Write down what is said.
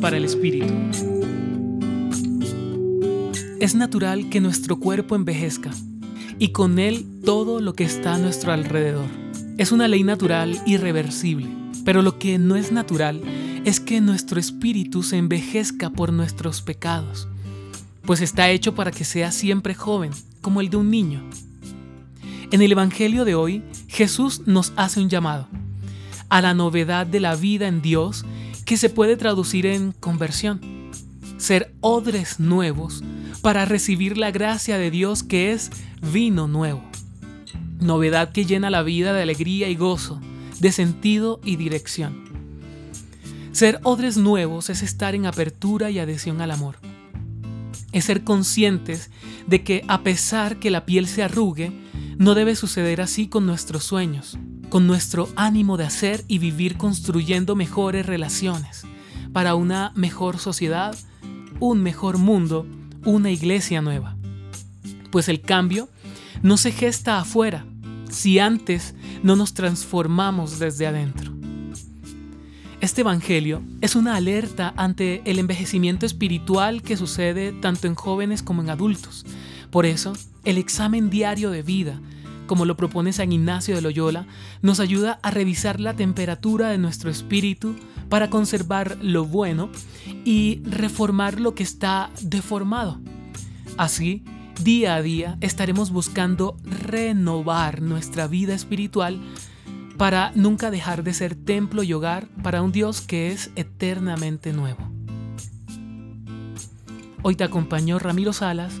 Para el Espíritu. Es natural que nuestro cuerpo envejezca y con él todo lo que está a nuestro alrededor. Es una ley natural irreversible, pero lo que no es natural es que nuestro espíritu se envejezca por nuestros pecados, pues está hecho para que sea siempre joven, como el de un niño. En el Evangelio de hoy, Jesús nos hace un llamado a la novedad de la vida en Dios que se puede traducir en conversión. Ser odres nuevos para recibir la gracia de Dios que es vino nuevo. Novedad que llena la vida de alegría y gozo, de sentido y dirección. Ser odres nuevos es estar en apertura y adhesión al amor. Es ser conscientes de que a pesar que la piel se arrugue, no debe suceder así con nuestros sueños, con nuestro ánimo de hacer y vivir construyendo mejores relaciones para una mejor sociedad, un mejor mundo, una iglesia nueva. Pues el cambio no se gesta afuera si antes no nos transformamos desde adentro. Este Evangelio es una alerta ante el envejecimiento espiritual que sucede tanto en jóvenes como en adultos. Por eso, el examen diario de vida como lo propone San Ignacio de Loyola, nos ayuda a revisar la temperatura de nuestro espíritu para conservar lo bueno y reformar lo que está deformado. Así, día a día estaremos buscando renovar nuestra vida espiritual para nunca dejar de ser templo y hogar para un Dios que es eternamente nuevo. Hoy te acompañó Ramiro Salas